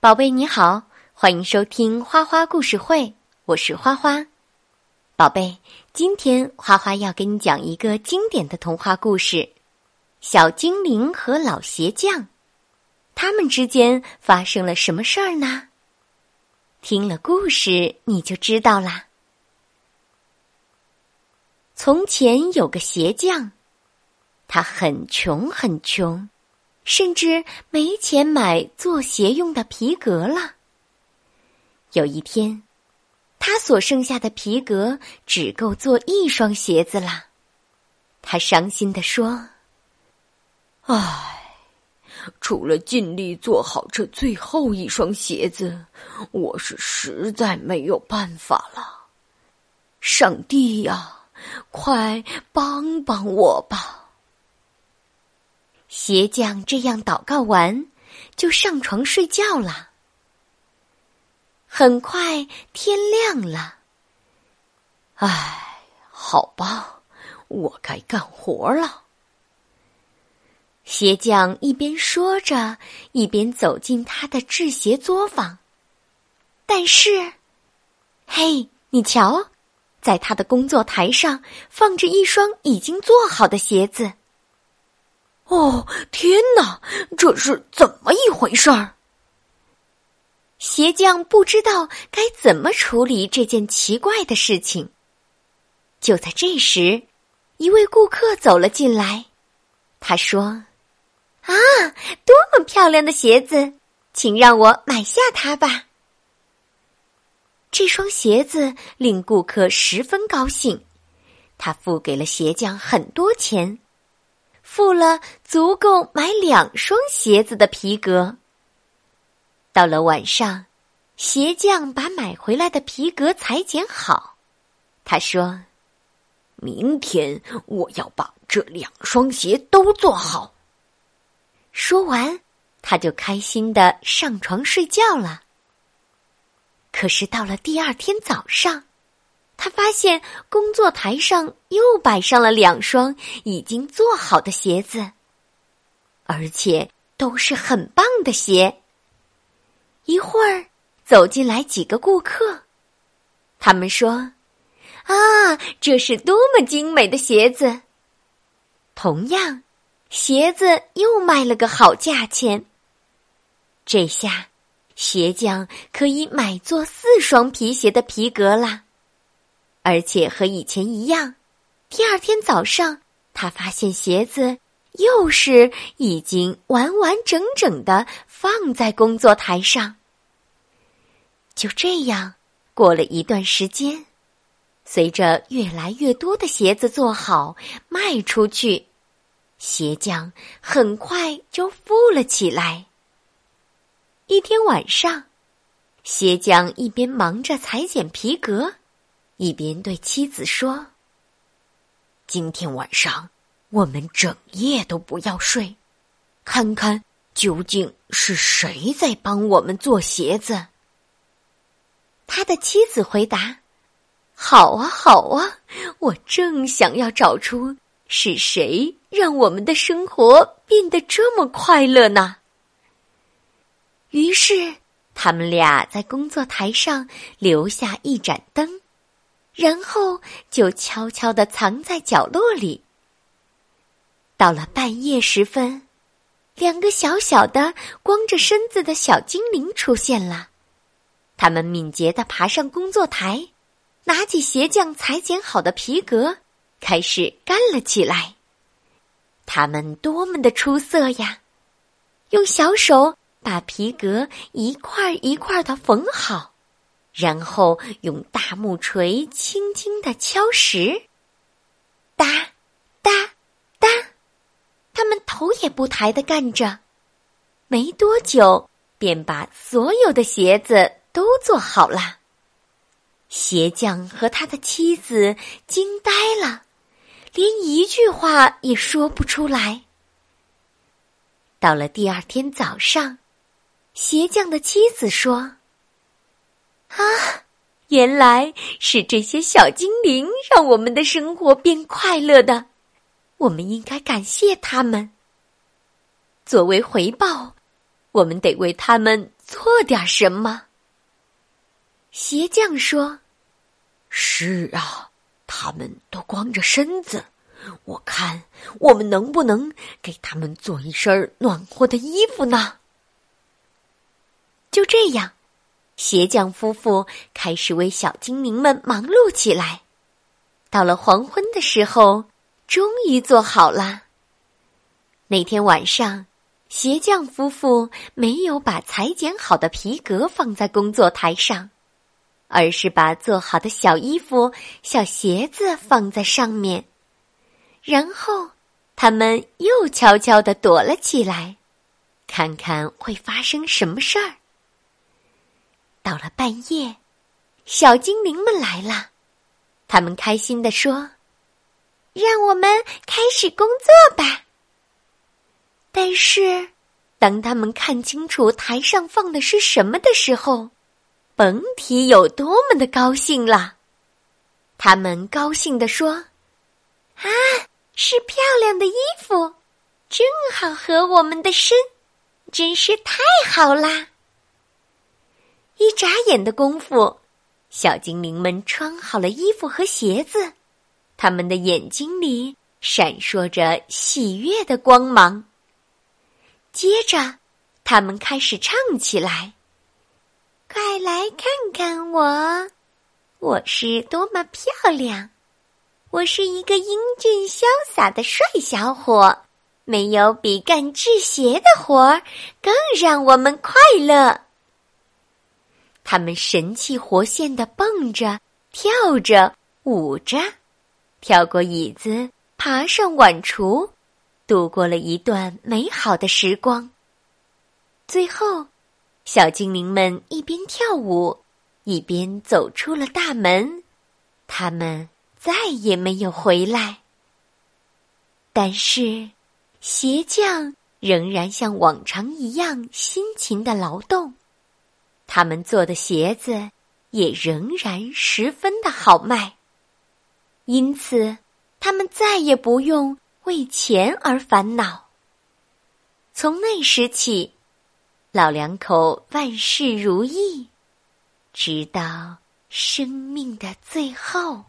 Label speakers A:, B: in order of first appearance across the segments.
A: 宝贝你好，欢迎收听花花故事会，我是花花。宝贝，今天花花要给你讲一个经典的童话故事《小精灵和老鞋匠》，他们之间发生了什么事儿呢？听了故事你就知道啦。从前有个鞋匠，他很穷很穷。甚至没钱买做鞋用的皮革了。有一天，他所剩下的皮革只够做一双鞋子了。他伤心地说：“
B: 唉，除了尽力做好这最后一双鞋子，我是实在没有办法了。上帝呀，快帮帮我吧！”
A: 鞋匠这样祷告完，就上床睡觉了。很快天亮了。
B: 唉，好吧，我该干活了。
A: 鞋匠一边说着，一边走进他的制鞋作坊。但是，嘿，你瞧，在他的工作台上放着一双已经做好的鞋子。
B: 哦，天哪！这是怎么一回事儿？
A: 鞋匠不知道该怎么处理这件奇怪的事情。就在这时，一位顾客走了进来。他说：“啊，多么漂亮的鞋子，请让我买下它吧。”这双鞋子令顾客十分高兴，他付给了鞋匠很多钱。付了足够买两双鞋子的皮革。到了晚上，鞋匠把买回来的皮革裁剪好。他说：“
B: 明天我要把这两双鞋都做好。”
A: 说完，他就开心的上床睡觉了。可是到了第二天早上。他发现工作台上又摆上了两双已经做好的鞋子，而且都是很棒的鞋。一会儿走进来几个顾客，他们说：“啊，这是多么精美的鞋子！”同样，鞋子又卖了个好价钱。这下，鞋匠可以买做四双皮鞋的皮革啦。而且和以前一样，第二天早上，他发现鞋子又是已经完完整整的放在工作台上。就这样过了一段时间，随着越来越多的鞋子做好卖出去，鞋匠很快就富了起来。一天晚上，鞋匠一边忙着裁剪皮革。一边对妻子说：“
B: 今天晚上我们整夜都不要睡，看看究竟是谁在帮我们做鞋子。”
A: 他的妻子回答：“好啊，好啊，我正想要找出是谁让我们的生活变得这么快乐呢。”于是，他们俩在工作台上留下一盏灯。然后就悄悄地藏在角落里。到了半夜时分，两个小小的、光着身子的小精灵出现了。他们敏捷地爬上工作台，拿起鞋匠裁剪好的皮革，开始干了起来。他们多么的出色呀！用小手把皮革一块一块的缝好。然后用大木锤轻轻的敲石，哒，哒，哒，他们头也不抬的干着，没多久便把所有的鞋子都做好了。鞋匠和他的妻子惊呆了，连一句话也说不出来。到了第二天早上，鞋匠的妻子说。啊，原来是这些小精灵让我们的生活变快乐的，我们应该感谢他们。作为回报，我们得为他们做点什么。鞋匠说：“
B: 是啊，他们都光着身子，我看我们能不能给他们做一身暖和的衣服呢？”
A: 就这样，鞋匠夫妇开始为小精灵们忙碌起来。到了黄昏的时候，终于做好了。那天晚上，鞋匠夫妇没有把裁剪好的皮革放在工作台上，而是把做好的小衣服、小鞋子放在上面。然后，他们又悄悄地躲了起来，看看会发生什么事儿。到了半夜，小精灵们来了。他们开心地说：“让我们开始工作吧。”但是，当他们看清楚台上放的是什么的时候，甭提有多么的高兴了。他们高兴地说：“啊，是漂亮的衣服，正好合我们的身，真是太好啦！”一眨眼的功夫。小精灵们穿好了衣服和鞋子，他们的眼睛里闪烁着喜悦的光芒。接着，他们开始唱起来：“快来看看我，我是多么漂亮！我是一个英俊潇洒的帅小伙，没有比干制鞋的活儿更让我们快乐。”他们神气活现的蹦着、跳着、舞着，跳过椅子，爬上碗橱，度过了一段美好的时光。最后，小精灵们一边跳舞，一边走出了大门。他们再也没有回来。但是，鞋匠仍然像往常一样辛勤的劳动。他们做的鞋子也仍然十分的好卖，因此他们再也不用为钱而烦恼。从那时起，老两口万事如意，直到生命的最后。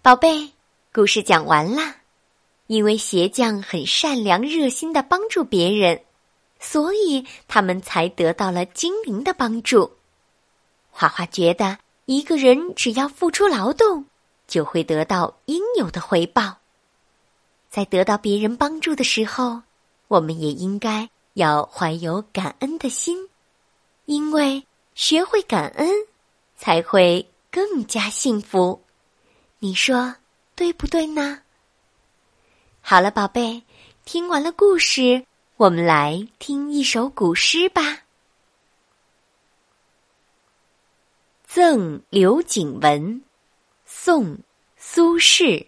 A: 宝贝，故事讲完了。因为鞋匠很善良、热心的帮助别人。所以他们才得到了精灵的帮助。花花觉得，一个人只要付出劳动，就会得到应有的回报。在得到别人帮助的时候，我们也应该要怀有感恩的心，因为学会感恩，才会更加幸福。你说对不对呢？好了，宝贝，听完了故事。我们来听一首古诗吧，《赠刘景文》，宋·苏轼。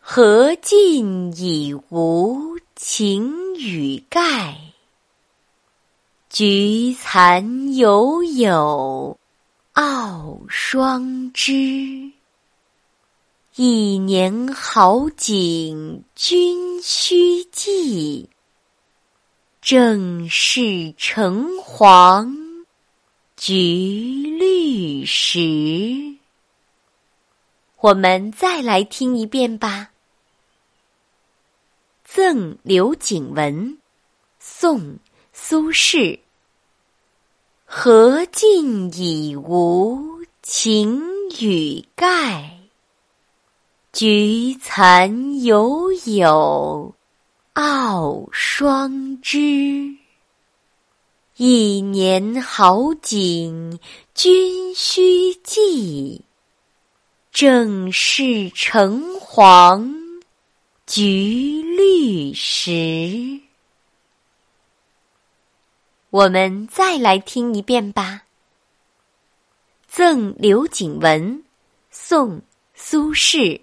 A: 荷尽已无擎雨盖，菊残犹有傲霜枝。一年好景君须记，正是橙黄橘绿时。我们再来听一遍吧，《赠刘景文》，宋·苏轼。荷尽已无擎雨盖。菊残犹有傲霜枝。一年好景君须记，正是橙黄橘绿时。我们再来听一遍吧，《赠刘景文》，宋·苏轼。